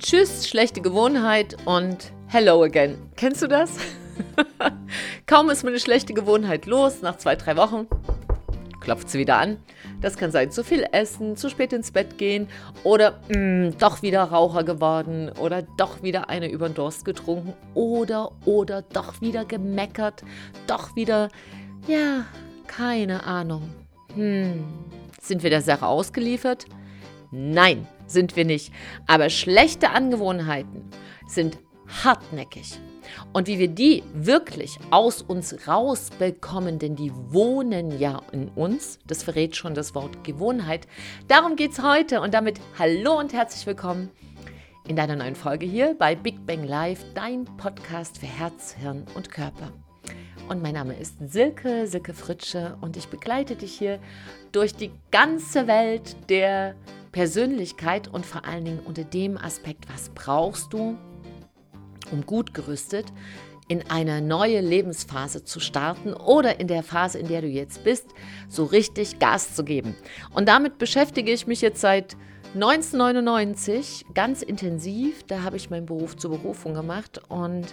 Tschüss, schlechte Gewohnheit und hello again. Kennst du das? Kaum ist mir eine schlechte Gewohnheit los, nach zwei, drei Wochen klopft sie wieder an. Das kann sein, zu viel essen, zu spät ins Bett gehen oder mh, mm, doch wieder Raucher geworden oder doch wieder eine über den Durst getrunken oder, oder doch wieder gemeckert, doch wieder, ja, keine Ahnung. Hm, sind wir der Sache ausgeliefert? Nein, sind wir nicht. Aber schlechte Angewohnheiten sind hartnäckig. Und wie wir die wirklich aus uns rausbekommen, denn die wohnen ja in uns, das verrät schon das Wort Gewohnheit. Darum geht es heute und damit hallo und herzlich willkommen in deiner neuen Folge hier bei Big Bang Live, dein Podcast für Herz, Hirn und Körper. Und mein Name ist Silke, Silke Fritsche und ich begleite dich hier durch die ganze Welt der Persönlichkeit und vor allen Dingen unter dem Aspekt, was brauchst du, um gut gerüstet in eine neue Lebensphase zu starten oder in der Phase, in der du jetzt bist, so richtig Gas zu geben. Und damit beschäftige ich mich jetzt seit 1999 ganz intensiv. Da habe ich meinen Beruf zur Berufung gemacht und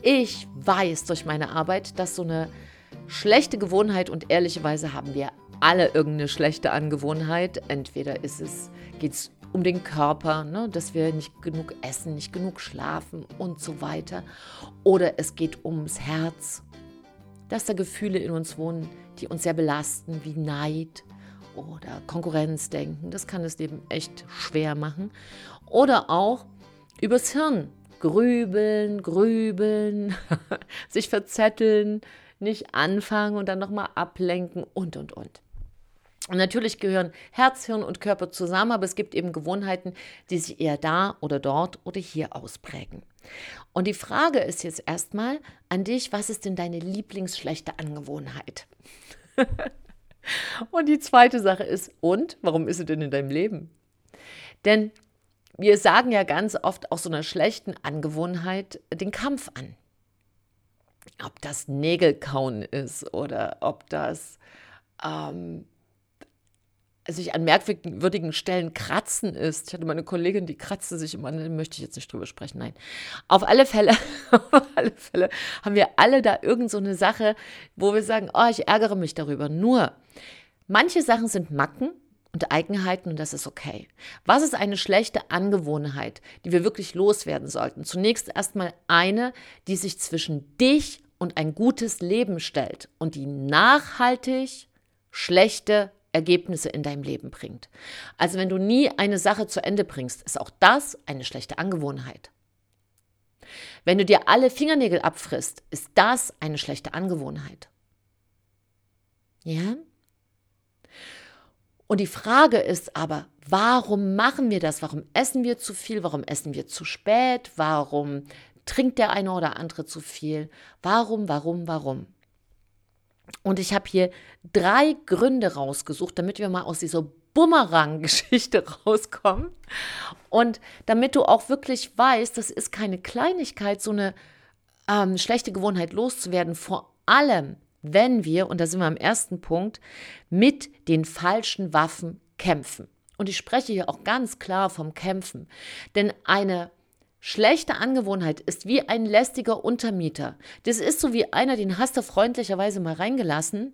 ich weiß durch meine Arbeit, dass so eine schlechte Gewohnheit und ehrlicherweise haben wir alle irgendeine schlechte Angewohnheit. Entweder ist es, geht es um den Körper, ne, dass wir nicht genug essen, nicht genug schlafen und so weiter. Oder es geht ums Herz, dass da Gefühle in uns wohnen, die uns sehr belasten, wie Neid oder Konkurrenzdenken. Das kann das Leben echt schwer machen. Oder auch übers Hirn. Grübeln, grübeln, sich verzetteln, nicht anfangen und dann nochmal ablenken und, und, und. Und natürlich gehören Herz, Hirn und Körper zusammen, aber es gibt eben Gewohnheiten, die sich eher da oder dort oder hier ausprägen. Und die Frage ist jetzt erstmal an dich, was ist denn deine lieblingsschlechte Angewohnheit? und die zweite Sache ist, und warum ist sie denn in deinem Leben? Denn wir sagen ja ganz oft aus so einer schlechten Angewohnheit den Kampf an. Ob das Nägelkauen ist oder ob das ähm, sich an merkwürdigen Stellen kratzen ist. Ich hatte meine Kollegin, die kratzte sich immer, da möchte ich jetzt nicht drüber sprechen, nein. Auf alle Fälle, auf alle Fälle haben wir alle da irgend so eine Sache, wo wir sagen, oh, ich ärgere mich darüber. Nur, manche Sachen sind Macken und Eigenheiten und das ist okay. Was ist eine schlechte Angewohnheit, die wir wirklich loswerden sollten? Zunächst erstmal eine, die sich zwischen dich und ein gutes Leben stellt und die nachhaltig schlechte Ergebnisse in deinem Leben bringt. Also wenn du nie eine Sache zu Ende bringst, ist auch das eine schlechte Angewohnheit. Wenn du dir alle Fingernägel abfrisst, ist das eine schlechte Angewohnheit. Ja? Und die Frage ist aber, warum machen wir das? Warum essen wir zu viel? Warum essen wir zu spät? Warum trinkt der eine oder andere zu viel? Warum, warum, warum? Und ich habe hier drei Gründe rausgesucht, damit wir mal aus dieser Bumerang-Geschichte rauskommen. Und damit du auch wirklich weißt, das ist keine Kleinigkeit, so eine ähm, schlechte Gewohnheit loszuwerden. Vor allem, wenn wir, und da sind wir am ersten Punkt, mit den falschen Waffen kämpfen. Und ich spreche hier auch ganz klar vom Kämpfen. Denn eine Schlechte Angewohnheit ist wie ein lästiger Untermieter. Das ist so wie einer, den hast du freundlicherweise mal reingelassen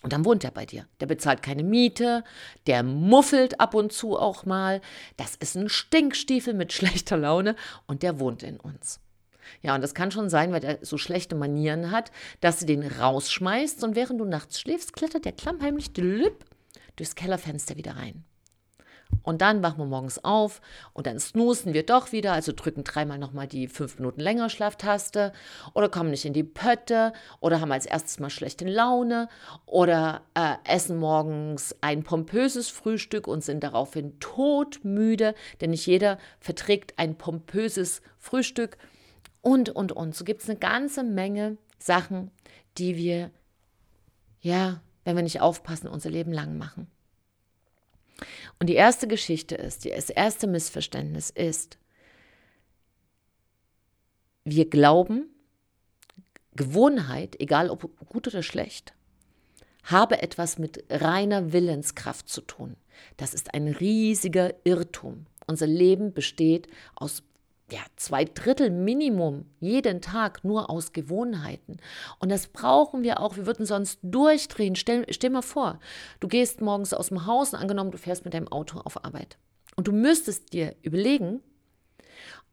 und dann wohnt er bei dir. Der bezahlt keine Miete, der muffelt ab und zu auch mal. Das ist ein Stinkstiefel mit schlechter Laune und der wohnt in uns. Ja, und das kann schon sein, weil er so schlechte Manieren hat, dass du den rausschmeißt und während du nachts schläfst, klettert der klammheimlich durchs Kellerfenster wieder rein. Und dann wachen wir morgens auf und dann snoosen wir doch wieder, also drücken dreimal nochmal die fünf Minuten länger Schlaftaste oder kommen nicht in die Pötte oder haben als erstes mal schlechte Laune oder äh, essen morgens ein pompöses Frühstück und sind daraufhin todmüde, denn nicht jeder verträgt ein pompöses Frühstück und, und, und. So gibt es eine ganze Menge Sachen, die wir, ja, wenn wir nicht aufpassen, unser Leben lang machen. Und die erste Geschichte ist, das erste Missverständnis ist, wir glauben, Gewohnheit, egal ob gut oder schlecht, habe etwas mit reiner Willenskraft zu tun. Das ist ein riesiger Irrtum. Unser Leben besteht aus ja, zwei Drittel Minimum jeden Tag nur aus Gewohnheiten. Und das brauchen wir auch. Wir würden sonst durchdrehen. Stell, stell mal vor, du gehst morgens aus dem Haus und angenommen, du fährst mit deinem Auto auf Arbeit. Und du müsstest dir überlegen,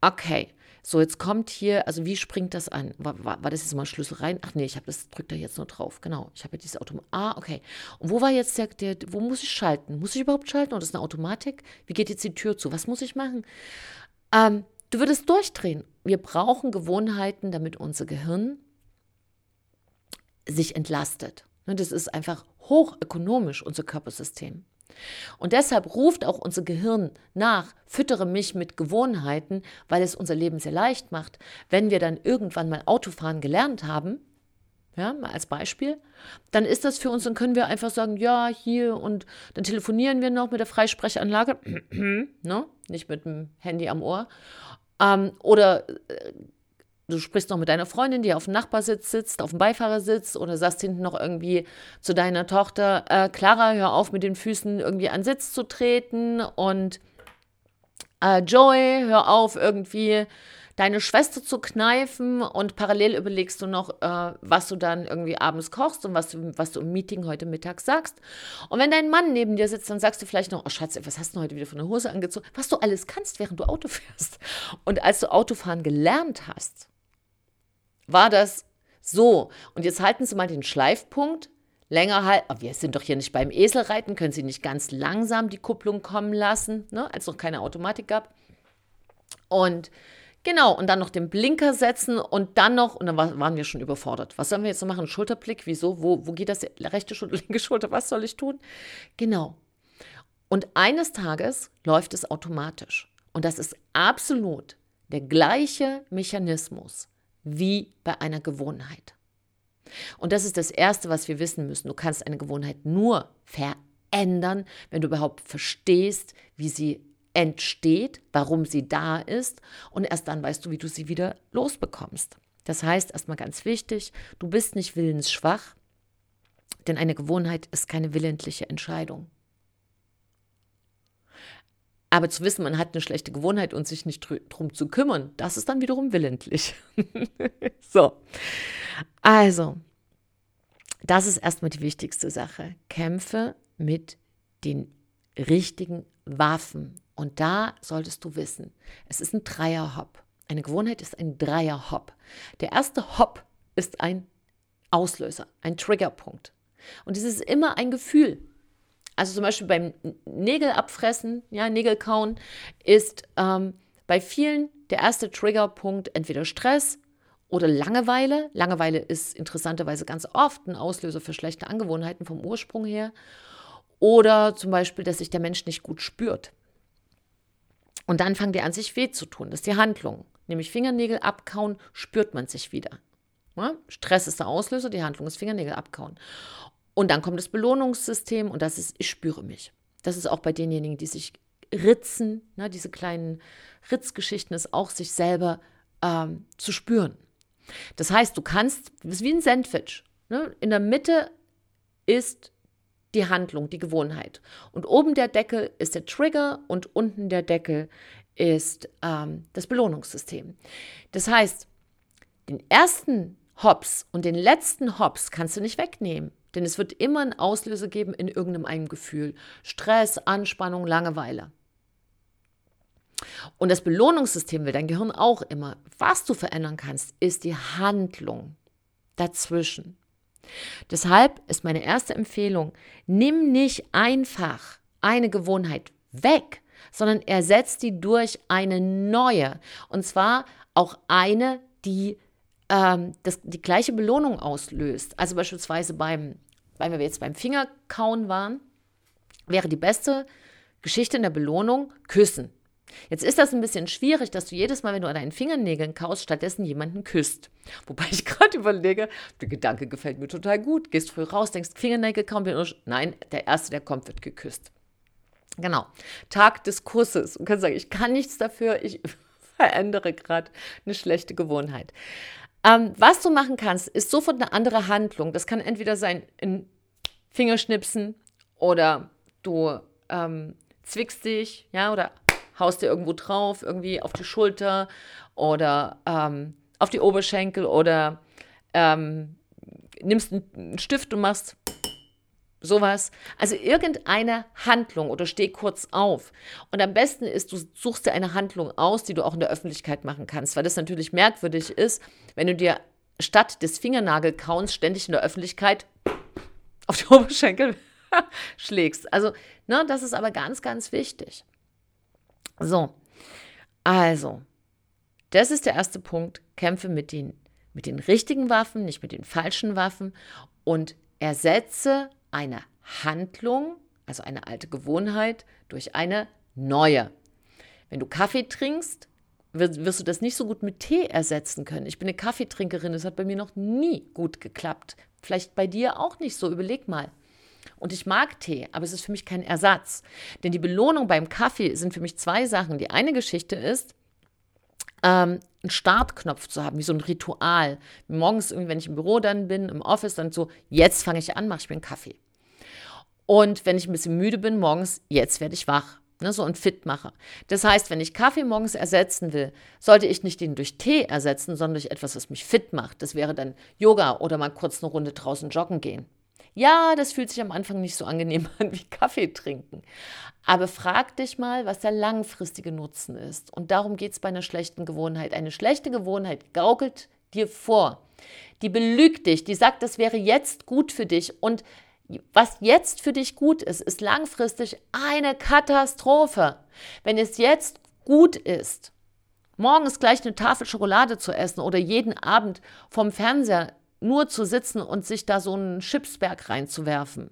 okay, so jetzt kommt hier, also wie springt das an? War, war, war das jetzt mal Schlüssel rein? Ach nee, ich habe das, drückt da jetzt nur drauf. Genau, ich habe ja dieses Auto. Ah, okay. Und wo war jetzt der, der, wo muss ich schalten? Muss ich überhaupt schalten oder ist eine Automatik? Wie geht jetzt die Tür zu? Was muss ich machen? Ähm, Du würdest durchdrehen. Wir brauchen Gewohnheiten, damit unser Gehirn sich entlastet. Ne, das ist einfach hochökonomisch, unser Körpersystem. Und deshalb ruft auch unser Gehirn nach, füttere mich mit Gewohnheiten, weil es unser Leben sehr leicht macht. Wenn wir dann irgendwann mal Autofahren gelernt haben, ja, mal als Beispiel, dann ist das für uns, dann können wir einfach sagen, ja, hier und dann telefonieren wir noch mit der Freisprechanlage, ne? nicht mit dem Handy am Ohr. Ähm, oder äh, du sprichst noch mit deiner Freundin, die auf dem Nachbarsitz sitzt, auf dem Beifahrersitz oder sagst hinten noch irgendwie zu deiner Tochter, äh, Clara, hör auf mit den Füßen irgendwie an Sitz zu treten und äh, Joey, hör auf irgendwie deine Schwester zu kneifen und parallel überlegst du noch, äh, was du dann irgendwie abends kochst und was du, was du im Meeting heute Mittag sagst. Und wenn dein Mann neben dir sitzt, dann sagst du vielleicht noch, oh Schatz, was hast du heute wieder von der Hose angezogen? Was du alles kannst, während du Auto fährst. Und als du Autofahren gelernt hast, war das so. Und jetzt halten Sie mal den Schleifpunkt länger halt, oh, wir sind doch hier nicht beim Eselreiten, können Sie nicht ganz langsam die Kupplung kommen lassen, ne, als noch keine Automatik gab. Und Genau, und dann noch den Blinker setzen und dann noch, und dann waren wir schon überfordert. Was sollen wir jetzt noch machen? Schulterblick, wieso? Wo, wo geht das? Rechte Schulter, linke Schulter, was soll ich tun? Genau. Und eines Tages läuft es automatisch. Und das ist absolut der gleiche Mechanismus wie bei einer Gewohnheit. Und das ist das Erste, was wir wissen müssen. Du kannst eine Gewohnheit nur verändern, wenn du überhaupt verstehst, wie sie entsteht, warum sie da ist und erst dann weißt du, wie du sie wieder losbekommst. Das heißt, erstmal ganz wichtig, du bist nicht willensschwach, denn eine Gewohnheit ist keine willentliche Entscheidung. Aber zu wissen, man hat eine schlechte Gewohnheit und sich nicht drum zu kümmern, das ist dann wiederum willentlich. so. Also, das ist erstmal die wichtigste Sache. Kämpfe mit den richtigen Waffen. Und da solltest du wissen, es ist ein Dreier-Hop. Eine Gewohnheit ist ein Dreier-Hop. Der erste Hop ist ein Auslöser, ein Triggerpunkt. Und es ist immer ein Gefühl. Also zum Beispiel beim Nägel abfressen, ja, Nägel kauen, ist ähm, bei vielen der erste Triggerpunkt entweder Stress oder Langeweile. Langeweile ist interessanterweise ganz oft ein Auslöser für schlechte Angewohnheiten vom Ursprung her. Oder zum Beispiel, dass sich der Mensch nicht gut spürt. Und dann fangen die an, sich weh zu tun. Das ist die Handlung. Nämlich Fingernägel abkauen, spürt man sich wieder. Ja? Stress ist der Auslöser, die Handlung ist Fingernägel abkauen. Und dann kommt das Belohnungssystem und das ist, ich spüre mich. Das ist auch bei denjenigen, die sich ritzen, ne, diese kleinen Ritzgeschichten, ist auch sich selber ähm, zu spüren. Das heißt, du kannst, das ist wie ein Sandwich. Ne? In der Mitte ist die Handlung, die Gewohnheit. Und oben der Deckel ist der Trigger und unten der Deckel ist ähm, das Belohnungssystem. Das heißt, den ersten Hops und den letzten Hops kannst du nicht wegnehmen. Denn es wird immer einen Auslöser geben in irgendeinem einem Gefühl. Stress, Anspannung, Langeweile. Und das Belohnungssystem will dein Gehirn auch immer. Was du verändern kannst, ist die Handlung dazwischen. Deshalb ist meine erste Empfehlung, nimm nicht einfach eine Gewohnheit weg, sondern ersetzt die durch eine neue. Und zwar auch eine, die ähm, das, die gleiche Belohnung auslöst. Also beispielsweise beim, weil wir jetzt beim Fingerkauen waren, wäre die beste Geschichte in der Belohnung Küssen. Jetzt ist das ein bisschen schwierig, dass du jedes Mal, wenn du an deinen Fingernägeln kaust, stattdessen jemanden küsst. Wobei ich gerade überlege, der Gedanke gefällt mir total gut. Gehst früh raus, denkst, Fingernägel kaum, nein, der Erste, der kommt, wird geküsst. Genau. Tag des Kusses. Du kannst sagen, ich kann nichts dafür, ich verändere gerade eine schlechte Gewohnheit. Ähm, was du machen kannst, ist sofort eine andere Handlung. Das kann entweder sein, in Fingerschnipsen oder du ähm, zwickst dich, ja, oder haust dir irgendwo drauf, irgendwie auf die Schulter oder ähm, auf die Oberschenkel oder ähm, nimmst einen Stift und machst sowas. Also irgendeine Handlung oder steh kurz auf. Und am besten ist, du suchst dir eine Handlung aus, die du auch in der Öffentlichkeit machen kannst, weil das natürlich merkwürdig ist, wenn du dir statt des Fingernagelkauens ständig in der Öffentlichkeit auf die Oberschenkel schlägst. Also, ne, das ist aber ganz, ganz wichtig. So, also, das ist der erste Punkt. Kämpfe mit den, mit den richtigen Waffen, nicht mit den falschen Waffen und ersetze eine Handlung, also eine alte Gewohnheit, durch eine neue. Wenn du Kaffee trinkst, wirst du das nicht so gut mit Tee ersetzen können. Ich bin eine Kaffeetrinkerin, das hat bei mir noch nie gut geklappt. Vielleicht bei dir auch nicht so, überleg mal. Und ich mag Tee, aber es ist für mich kein Ersatz. Denn die Belohnung beim Kaffee sind für mich zwei Sachen. Die eine Geschichte ist, ähm, einen Startknopf zu haben, wie so ein Ritual. Morgens, wenn ich im Büro dann bin, im Office, dann so, jetzt fange ich an, mache ich mir einen Kaffee. Und wenn ich ein bisschen müde bin morgens, jetzt werde ich wach. Ne, so ein Fitmacher. Das heißt, wenn ich Kaffee morgens ersetzen will, sollte ich nicht den durch Tee ersetzen, sondern durch etwas, was mich fit macht. Das wäre dann Yoga oder mal kurz eine Runde draußen joggen gehen. Ja, das fühlt sich am Anfang nicht so angenehm an wie Kaffee trinken. Aber frag dich mal, was der langfristige Nutzen ist. Und darum geht es bei einer schlechten Gewohnheit. Eine schlechte Gewohnheit gaukelt dir vor. Die belügt dich, die sagt, das wäre jetzt gut für dich. Und was jetzt für dich gut ist, ist langfristig eine Katastrophe. Wenn es jetzt gut ist, morgens gleich eine Tafel Schokolade zu essen oder jeden Abend vom Fernseher nur zu sitzen und sich da so einen Chipsberg reinzuwerfen,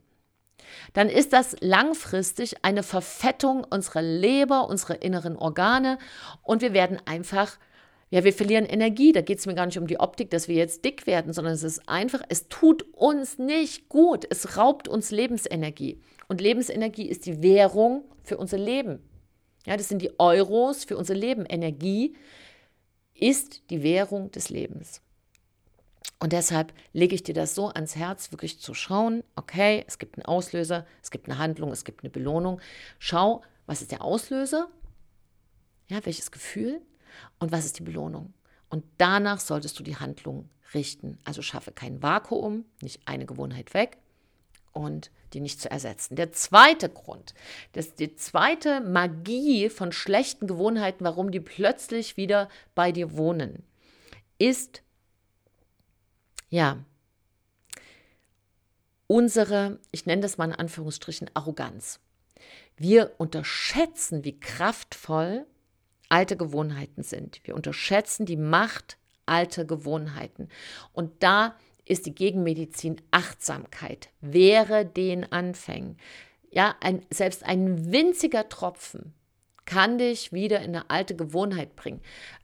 dann ist das langfristig eine Verfettung unserer Leber, unserer inneren Organe und wir werden einfach, ja, wir verlieren Energie. Da geht es mir gar nicht um die Optik, dass wir jetzt dick werden, sondern es ist einfach, es tut uns nicht gut. Es raubt uns Lebensenergie. Und Lebensenergie ist die Währung für unser Leben. Ja, das sind die Euros für unser Leben. Energie ist die Währung des Lebens. Und deshalb lege ich dir das so ans Herz, wirklich zu schauen, okay, es gibt einen Auslöser, es gibt eine Handlung, es gibt eine Belohnung. Schau, was ist der Auslöser? Ja, welches Gefühl? Und was ist die Belohnung? Und danach solltest du die Handlung richten. Also schaffe kein Vakuum, nicht eine Gewohnheit weg und die nicht zu ersetzen. Der zweite Grund, das, die zweite Magie von schlechten Gewohnheiten, warum die plötzlich wieder bei dir wohnen, ist ja, unsere, ich nenne das mal in Anführungsstrichen, Arroganz. Wir unterschätzen, wie kraftvoll alte Gewohnheiten sind. Wir unterschätzen die Macht alter Gewohnheiten. Und da ist die Gegenmedizin Achtsamkeit. Wäre den Anfängen. Ja, ein, selbst ein winziger Tropfen kann dich wieder in eine alte Gewohnheit bringen.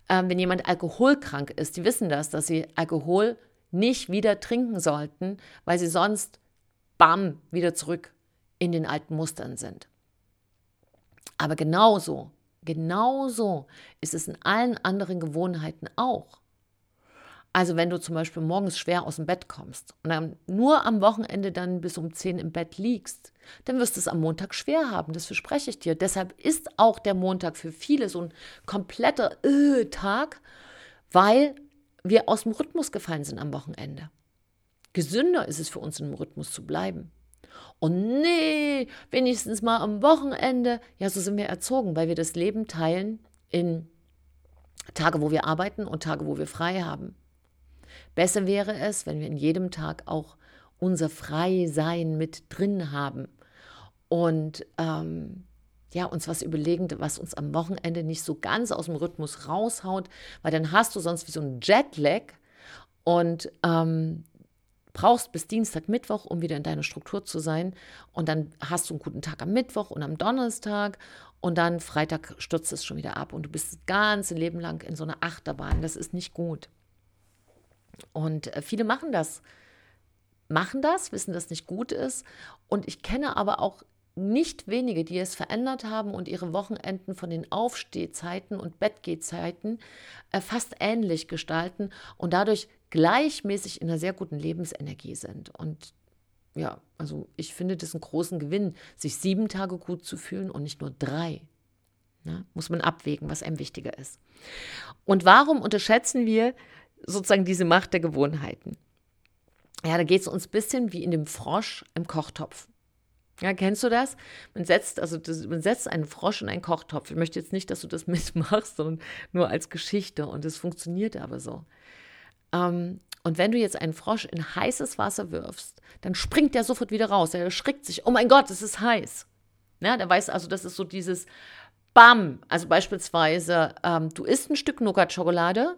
Ähm, wenn jemand alkoholkrank ist, die wissen das, dass sie Alkohol nicht wieder trinken sollten, weil sie sonst, bam, wieder zurück in den alten Mustern sind. Aber genauso, genauso ist es in allen anderen Gewohnheiten auch. Also wenn du zum Beispiel morgens schwer aus dem Bett kommst und dann nur am Wochenende dann bis um 10 im Bett liegst, dann wirst du es am Montag schwer haben, das verspreche ich dir. Deshalb ist auch der Montag für viele so ein kompletter äh, Tag, weil wir aus dem Rhythmus gefallen sind am Wochenende. Gesünder ist es für uns, im Rhythmus zu bleiben. Und nee, wenigstens mal am Wochenende. Ja, so sind wir erzogen, weil wir das Leben teilen in Tage, wo wir arbeiten und Tage, wo wir frei haben. Besser wäre es, wenn wir in jedem Tag auch unser Freisein mit drin haben und ähm, ja, uns was überlegen, was uns am Wochenende nicht so ganz aus dem Rhythmus raushaut, weil dann hast du sonst wie so ein Jetlag und ähm, brauchst bis Dienstag, Mittwoch, um wieder in deiner Struktur zu sein. Und dann hast du einen guten Tag am Mittwoch und am Donnerstag und dann Freitag stürzt es schon wieder ab und du bist das ganze Leben lang in so einer Achterbahn. Das ist nicht gut. Und äh, viele machen das, machen das, wissen, dass nicht gut ist. Und ich kenne aber auch nicht wenige, die es verändert haben und ihre Wochenenden von den Aufstehzeiten und Bettgehzeiten äh, fast ähnlich gestalten und dadurch gleichmäßig in einer sehr guten Lebensenergie sind. Und ja, also ich finde das einen großen Gewinn, sich sieben Tage gut zu fühlen und nicht nur drei. Ne? Muss man abwägen, was einem wichtiger ist. Und warum unterschätzen wir sozusagen diese Macht der Gewohnheiten? Ja, da geht es uns ein bisschen wie in dem Frosch im Kochtopf. Ja, kennst du das? Man setzt, also das, man setzt einen Frosch in einen Kochtopf. Ich möchte jetzt nicht, dass du das mitmachst, sondern nur als Geschichte. Und es funktioniert aber so. Ähm, und wenn du jetzt einen Frosch in heißes Wasser wirfst, dann springt der sofort wieder raus. Er erschrickt sich. Oh mein Gott, es ist heiß. Ja, der weiß also, das ist so dieses Bam. Also beispielsweise, ähm, du isst ein Stück Nougat-Schokolade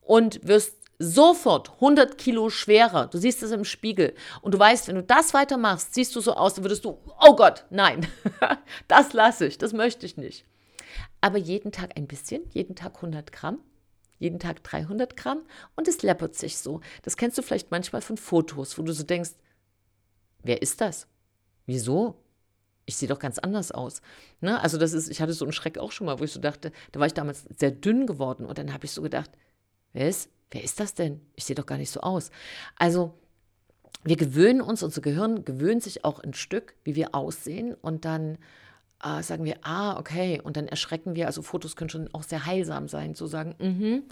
und wirst sofort 100 Kilo schwerer. Du siehst es im Spiegel. Und du weißt, wenn du das weitermachst, siehst du so aus, dann würdest du, oh Gott, nein, das lasse ich, das möchte ich nicht. Aber jeden Tag ein bisschen, jeden Tag 100 Gramm, jeden Tag 300 Gramm und es läppert sich so. Das kennst du vielleicht manchmal von Fotos, wo du so denkst, wer ist das? Wieso? Ich sehe doch ganz anders aus. Ne? Also das ist, ich hatte so einen Schreck auch schon mal, wo ich so dachte, da war ich damals sehr dünn geworden und dann habe ich so gedacht, wer ist, wer ist das denn? Ich sehe doch gar nicht so aus. Also wir gewöhnen uns, unser Gehirn gewöhnt sich auch ein Stück, wie wir aussehen und dann äh, sagen wir, ah, okay, und dann erschrecken wir, also Fotos können schon auch sehr heilsam sein, zu sagen, mhm,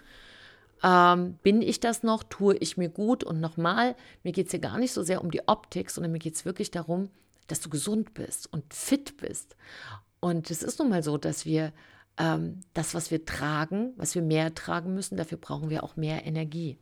ähm, bin ich das noch, tue ich mir gut und nochmal, mir geht es hier gar nicht so sehr um die Optik, sondern mir geht es wirklich darum, dass du gesund bist und fit bist. Und es ist nun mal so, dass wir ähm, das, was wir tragen, was wir mehr tragen müssen, dafür brauchen wir auch mehr Energie.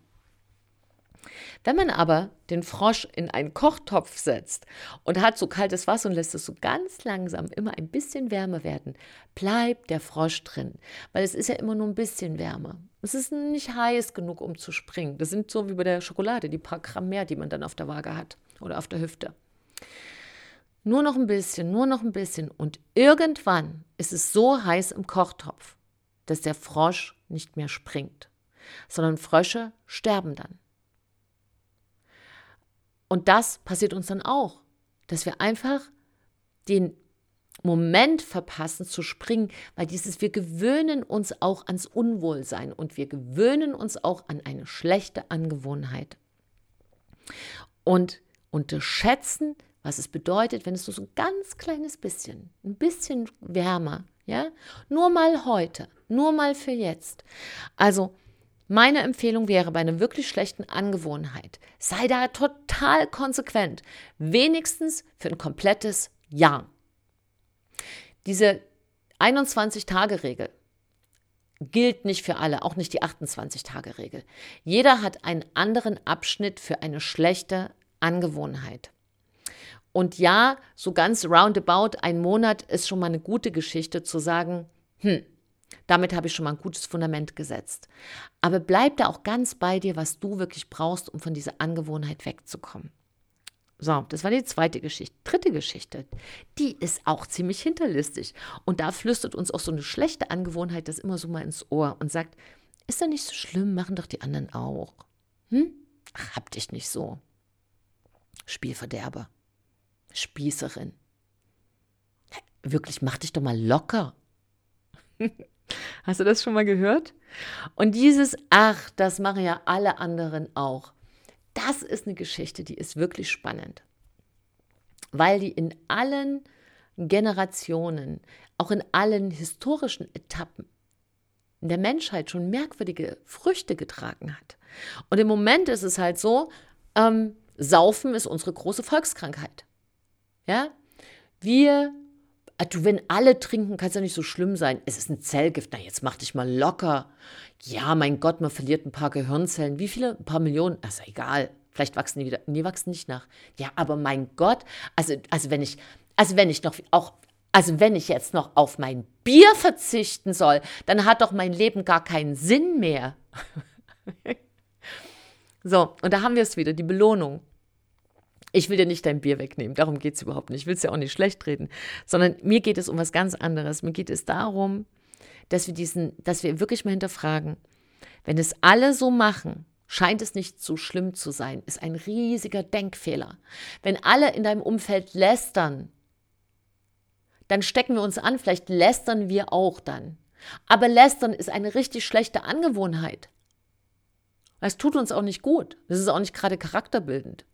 Wenn man aber den Frosch in einen Kochtopf setzt und hat so kaltes Wasser und lässt es so ganz langsam immer ein bisschen wärmer werden, bleibt der Frosch drin, weil es ist ja immer nur ein bisschen wärmer. Es ist nicht heiß genug, um zu springen. Das sind so wie bei der Schokolade, die paar Gramm mehr, die man dann auf der Waage hat oder auf der Hüfte. Nur noch ein bisschen, nur noch ein bisschen. Und irgendwann ist es so heiß im Kochtopf, dass der Frosch nicht mehr springt, sondern Frösche sterben dann. Und das passiert uns dann auch, dass wir einfach den Moment verpassen zu springen, weil dieses, wir gewöhnen uns auch ans Unwohlsein und wir gewöhnen uns auch an eine schlechte Angewohnheit. Und unterschätzen, was es bedeutet, wenn es so ein ganz kleines bisschen, ein bisschen wärmer, ja, nur mal heute, nur mal für jetzt. Also meine Empfehlung wäre bei einer wirklich schlechten Angewohnheit, sei da total konsequent, wenigstens für ein komplettes Jahr. Diese 21-Tage-Regel gilt nicht für alle, auch nicht die 28-Tage-Regel. Jeder hat einen anderen Abschnitt für eine schlechte Angewohnheit. Und ja, so ganz roundabout ein Monat ist schon mal eine gute Geschichte zu sagen, hm, damit habe ich schon mal ein gutes Fundament gesetzt. Aber bleib da auch ganz bei dir, was du wirklich brauchst, um von dieser Angewohnheit wegzukommen. So, das war die zweite Geschichte. Dritte Geschichte, die ist auch ziemlich hinterlistig. Und da flüstert uns auch so eine schlechte Angewohnheit das immer so mal ins Ohr und sagt, ist doch nicht so schlimm, machen doch die anderen auch. Hm? Ach, hab dich nicht so. Spielverderber. Spießerin. Wirklich, mach dich doch mal locker. Hast du das schon mal gehört? Und dieses Ach, das machen ja alle anderen auch. Das ist eine Geschichte, die ist wirklich spannend, weil die in allen Generationen, auch in allen historischen Etappen in der Menschheit schon merkwürdige Früchte getragen hat. Und im Moment ist es halt so, ähm, Saufen ist unsere große Volkskrankheit. Ja, wir Ah, du, wenn alle trinken, kann es ja nicht so schlimm sein. Es ist ein Zellgift. Na, jetzt mach dich mal locker. Ja, mein Gott, man verliert ein paar Gehirnzellen. Wie viele? Ein paar Millionen? Ist egal. Vielleicht wachsen die wieder. Nee, wachsen nicht nach. Ja, aber mein Gott, also, also wenn ich, also wenn ich noch auch, also wenn ich jetzt noch auf mein Bier verzichten soll, dann hat doch mein Leben gar keinen Sinn mehr. so, und da haben wir es wieder, die Belohnung. Ich will dir nicht dein Bier wegnehmen, darum geht es überhaupt nicht. Ich will es ja auch nicht schlecht reden, sondern mir geht es um was ganz anderes. Mir geht es darum, dass wir diesen, dass wir wirklich mal hinterfragen, wenn es alle so machen, scheint es nicht so schlimm zu sein, ist ein riesiger Denkfehler. Wenn alle in deinem Umfeld lästern, dann stecken wir uns an, vielleicht lästern wir auch dann. Aber lästern ist eine richtig schlechte Angewohnheit. Es tut uns auch nicht gut. Das ist auch nicht gerade charakterbildend.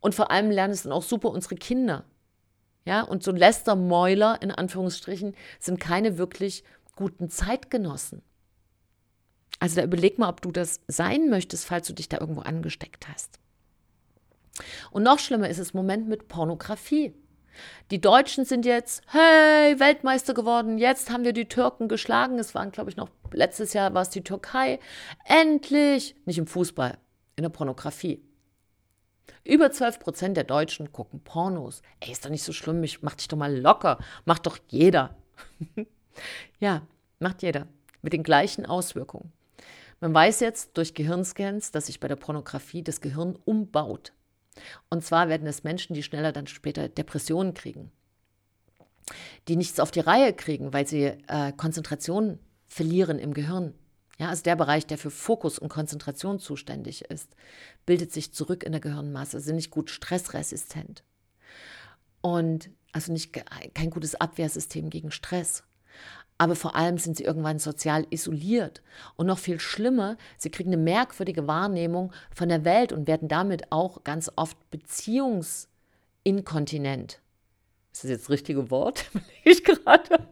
Und vor allem lernen es dann auch super unsere Kinder. Ja, und so Lästermäuler in Anführungsstrichen sind keine wirklich guten Zeitgenossen. Also da überleg mal, ob du das sein möchtest, falls du dich da irgendwo angesteckt hast. Und noch schlimmer ist es im Moment mit Pornografie. Die Deutschen sind jetzt, hey, Weltmeister geworden, jetzt haben wir die Türken geschlagen. Es waren, glaube ich, noch letztes Jahr war es die Türkei. Endlich! Nicht im Fußball, in der Pornografie. Über 12 Prozent der Deutschen gucken Pornos. Ey, ist doch nicht so schlimm, ich, mach dich doch mal locker. Macht doch jeder. ja, macht jeder. Mit den gleichen Auswirkungen. Man weiß jetzt durch Gehirnscans, dass sich bei der Pornografie das Gehirn umbaut. Und zwar werden es Menschen, die schneller dann später Depressionen kriegen, die nichts auf die Reihe kriegen, weil sie äh, Konzentration verlieren im Gehirn. Ja, also der Bereich, der für Fokus und Konzentration zuständig ist, bildet sich zurück in der Gehirnmasse, sind nicht gut stressresistent. Und also nicht kein gutes Abwehrsystem gegen Stress. Aber vor allem sind sie irgendwann sozial isoliert. Und noch viel schlimmer, sie kriegen eine merkwürdige Wahrnehmung von der Welt und werden damit auch ganz oft beziehungsinkontinent. Ist das jetzt das richtige Wort? ich gerade.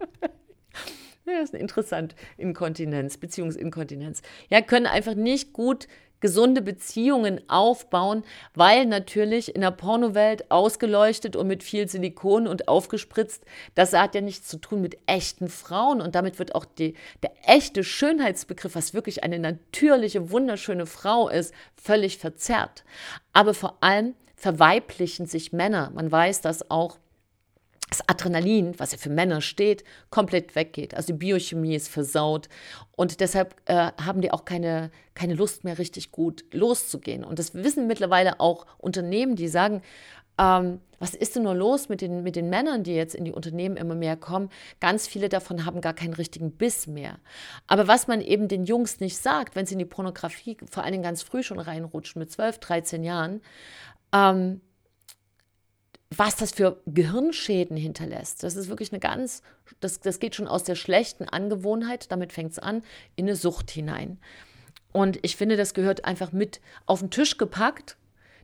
Ja, ist interessant. Inkontinenz, Beziehungsinkontinenz. Ja, können einfach nicht gut gesunde Beziehungen aufbauen, weil natürlich in der Pornowelt ausgeleuchtet und mit viel Silikon und aufgespritzt, das hat ja nichts zu tun mit echten Frauen und damit wird auch die, der echte Schönheitsbegriff, was wirklich eine natürliche, wunderschöne Frau ist, völlig verzerrt. Aber vor allem verweiblichen sich Männer. Man weiß das auch das Adrenalin, was ja für Männer steht, komplett weggeht. Also die Biochemie ist versaut und deshalb äh, haben die auch keine, keine Lust mehr richtig gut loszugehen. Und das wissen mittlerweile auch Unternehmen, die sagen, ähm, was ist denn nur los mit den, mit den Männern, die jetzt in die Unternehmen immer mehr kommen? Ganz viele davon haben gar keinen richtigen Biss mehr. Aber was man eben den Jungs nicht sagt, wenn sie in die Pornografie vor allen Dingen ganz früh schon reinrutschen, mit 12, 13 Jahren, ähm, was das für Gehirnschäden hinterlässt. Das ist wirklich eine ganz, das, das geht schon aus der schlechten Angewohnheit, damit fängt es an, in eine Sucht hinein. Und ich finde, das gehört einfach mit auf den Tisch gepackt.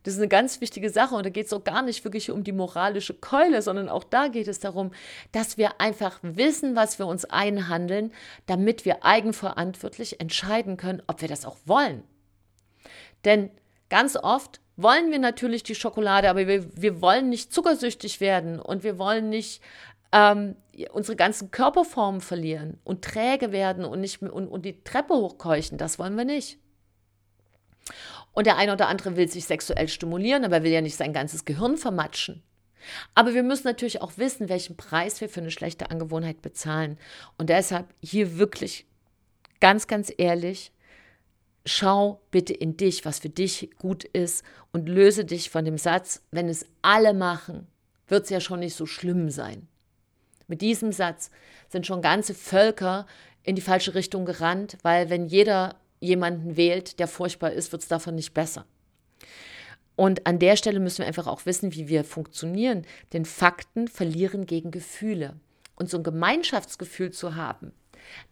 Das ist eine ganz wichtige Sache und da geht es auch gar nicht wirklich um die moralische Keule, sondern auch da geht es darum, dass wir einfach wissen, was wir uns einhandeln, damit wir eigenverantwortlich entscheiden können, ob wir das auch wollen. Denn ganz oft wollen wir natürlich die Schokolade, aber wir, wir wollen nicht zuckersüchtig werden und wir wollen nicht ähm, unsere ganzen Körperformen verlieren und träge werden und, nicht, und, und die Treppe hochkeuchen. Das wollen wir nicht. Und der eine oder andere will sich sexuell stimulieren, aber will ja nicht sein ganzes Gehirn vermatschen. Aber wir müssen natürlich auch wissen, welchen Preis wir für eine schlechte Angewohnheit bezahlen. Und deshalb hier wirklich ganz, ganz ehrlich, schau bitte in dich, was für dich gut ist und löse dich von dem Satz, wenn es alle machen, wird es ja schon nicht so schlimm sein. Mit diesem Satz sind schon ganze Völker in die falsche Richtung gerannt, weil wenn jeder jemanden wählt, der furchtbar ist, wird es davon nicht besser. Und an der Stelle müssen wir einfach auch wissen, wie wir funktionieren, denn Fakten verlieren gegen Gefühle. Und so ein Gemeinschaftsgefühl zu haben,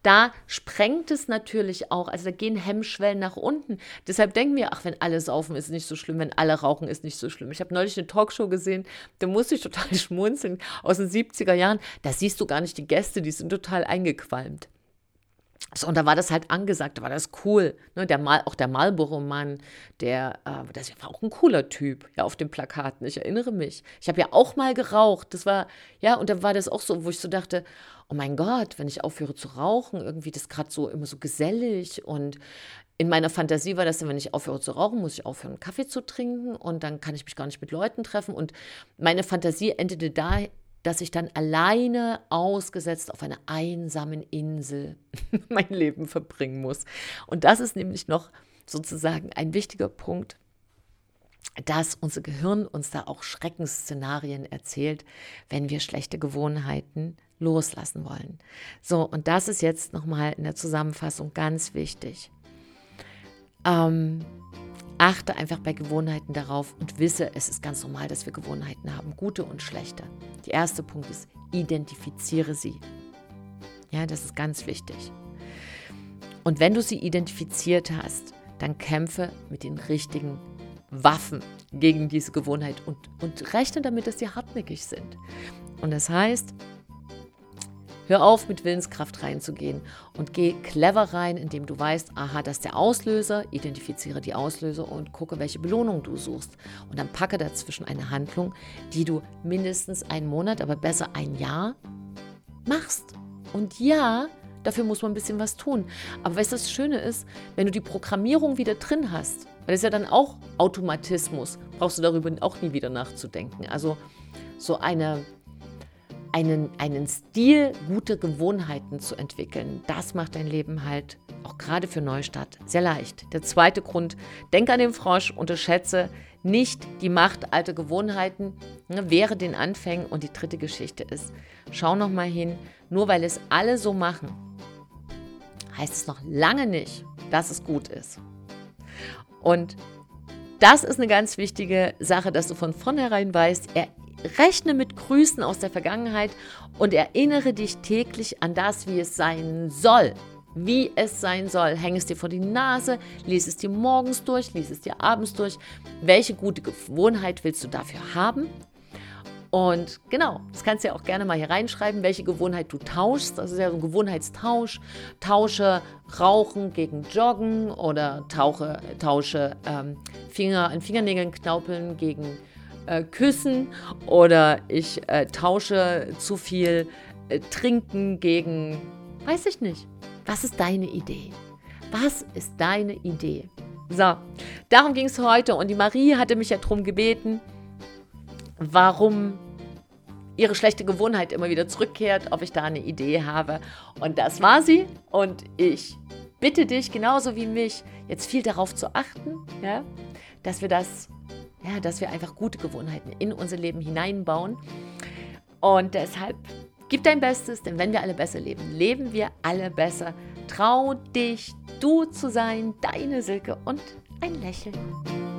da sprengt es natürlich auch, also da gehen Hemmschwellen nach unten. Deshalb denken wir, ach, wenn alle saufen, ist nicht so schlimm, wenn alle rauchen, ist nicht so schlimm. Ich habe neulich eine Talkshow gesehen, da musste ich total schmunzeln, aus den 70er Jahren. Da siehst du gar nicht die Gäste, die sind total eingequalmt. So, und da war das halt angesagt, da war das cool. Ne, der Mal, auch der Marlboro-Mann, der, äh, das war auch ein cooler Typ, ja, auf den Plakaten. Ich erinnere mich. Ich habe ja auch mal geraucht. Das war, ja, und da war das auch so, wo ich so dachte, oh mein Gott, wenn ich aufhöre zu rauchen, irgendwie das gerade so immer so gesellig und in meiner Fantasie war das dann, wenn ich aufhöre zu rauchen, muss ich aufhören, Kaffee zu trinken und dann kann ich mich gar nicht mit Leuten treffen. Und meine Fantasie endete da, dass ich dann alleine ausgesetzt auf einer einsamen Insel mein Leben verbringen muss. Und das ist nämlich noch sozusagen ein wichtiger Punkt, dass unser Gehirn uns da auch Schreckensszenarien erzählt, wenn wir schlechte Gewohnheiten loslassen wollen. So, und das ist jetzt nochmal in der Zusammenfassung ganz wichtig. Ähm, achte einfach bei Gewohnheiten darauf und wisse, es ist ganz normal, dass wir Gewohnheiten haben, gute und schlechte. Der erste Punkt ist, identifiziere sie. Ja, das ist ganz wichtig. Und wenn du sie identifiziert hast, dann kämpfe mit den richtigen Waffen gegen diese Gewohnheit und, und rechne damit, dass sie hartnäckig sind. Und das heißt, Hör auf, mit Willenskraft reinzugehen und geh clever rein, indem du weißt, aha, das ist der Auslöser, identifiziere die Auslöser und gucke, welche Belohnung du suchst. Und dann packe dazwischen eine Handlung, die du mindestens einen Monat, aber besser ein Jahr machst. Und ja, dafür muss man ein bisschen was tun. Aber weißt du, das Schöne ist, wenn du die Programmierung wieder drin hast, weil das ist ja dann auch Automatismus, brauchst du darüber auch nie wieder nachzudenken. Also so eine einen, einen Stil, gute Gewohnheiten zu entwickeln, das macht dein Leben halt auch gerade für Neustart sehr leicht. Der zweite Grund, denk an den Frosch, unterschätze nicht die Macht alter Gewohnheiten, ne, wäre den Anfängen. Und die dritte Geschichte ist, schau noch mal hin, nur weil es alle so machen, heißt es noch lange nicht, dass es gut ist. Und das ist eine ganz wichtige Sache, dass du von vornherein weißt, er Rechne mit Grüßen aus der Vergangenheit und erinnere dich täglich an das, wie es sein soll. Wie es sein soll. Häng es dir vor die Nase, lies es dir morgens durch, lies es dir abends durch. Welche gute Gewohnheit willst du dafür haben? Und genau, das kannst du ja auch gerne mal hier reinschreiben, welche Gewohnheit du tauschst. Das ist ja so ein Gewohnheitstausch. Tausche Rauchen gegen Joggen oder tauche, tausche ähm, Finger an Fingernägeln knaupeln gegen äh, küssen oder ich äh, tausche zu viel äh, Trinken gegen, weiß ich nicht. Was ist deine Idee? Was ist deine Idee? So, darum ging es heute und die Marie hatte mich ja darum gebeten, warum ihre schlechte Gewohnheit immer wieder zurückkehrt, ob ich da eine Idee habe. Und das war sie. Und ich bitte dich, genauso wie mich, jetzt viel darauf zu achten, ja, dass wir das ja, dass wir einfach gute Gewohnheiten in unser Leben hineinbauen. Und deshalb gib dein Bestes, denn wenn wir alle besser leben, leben wir alle besser. Trau dich, du zu sein, deine Silke und ein Lächeln.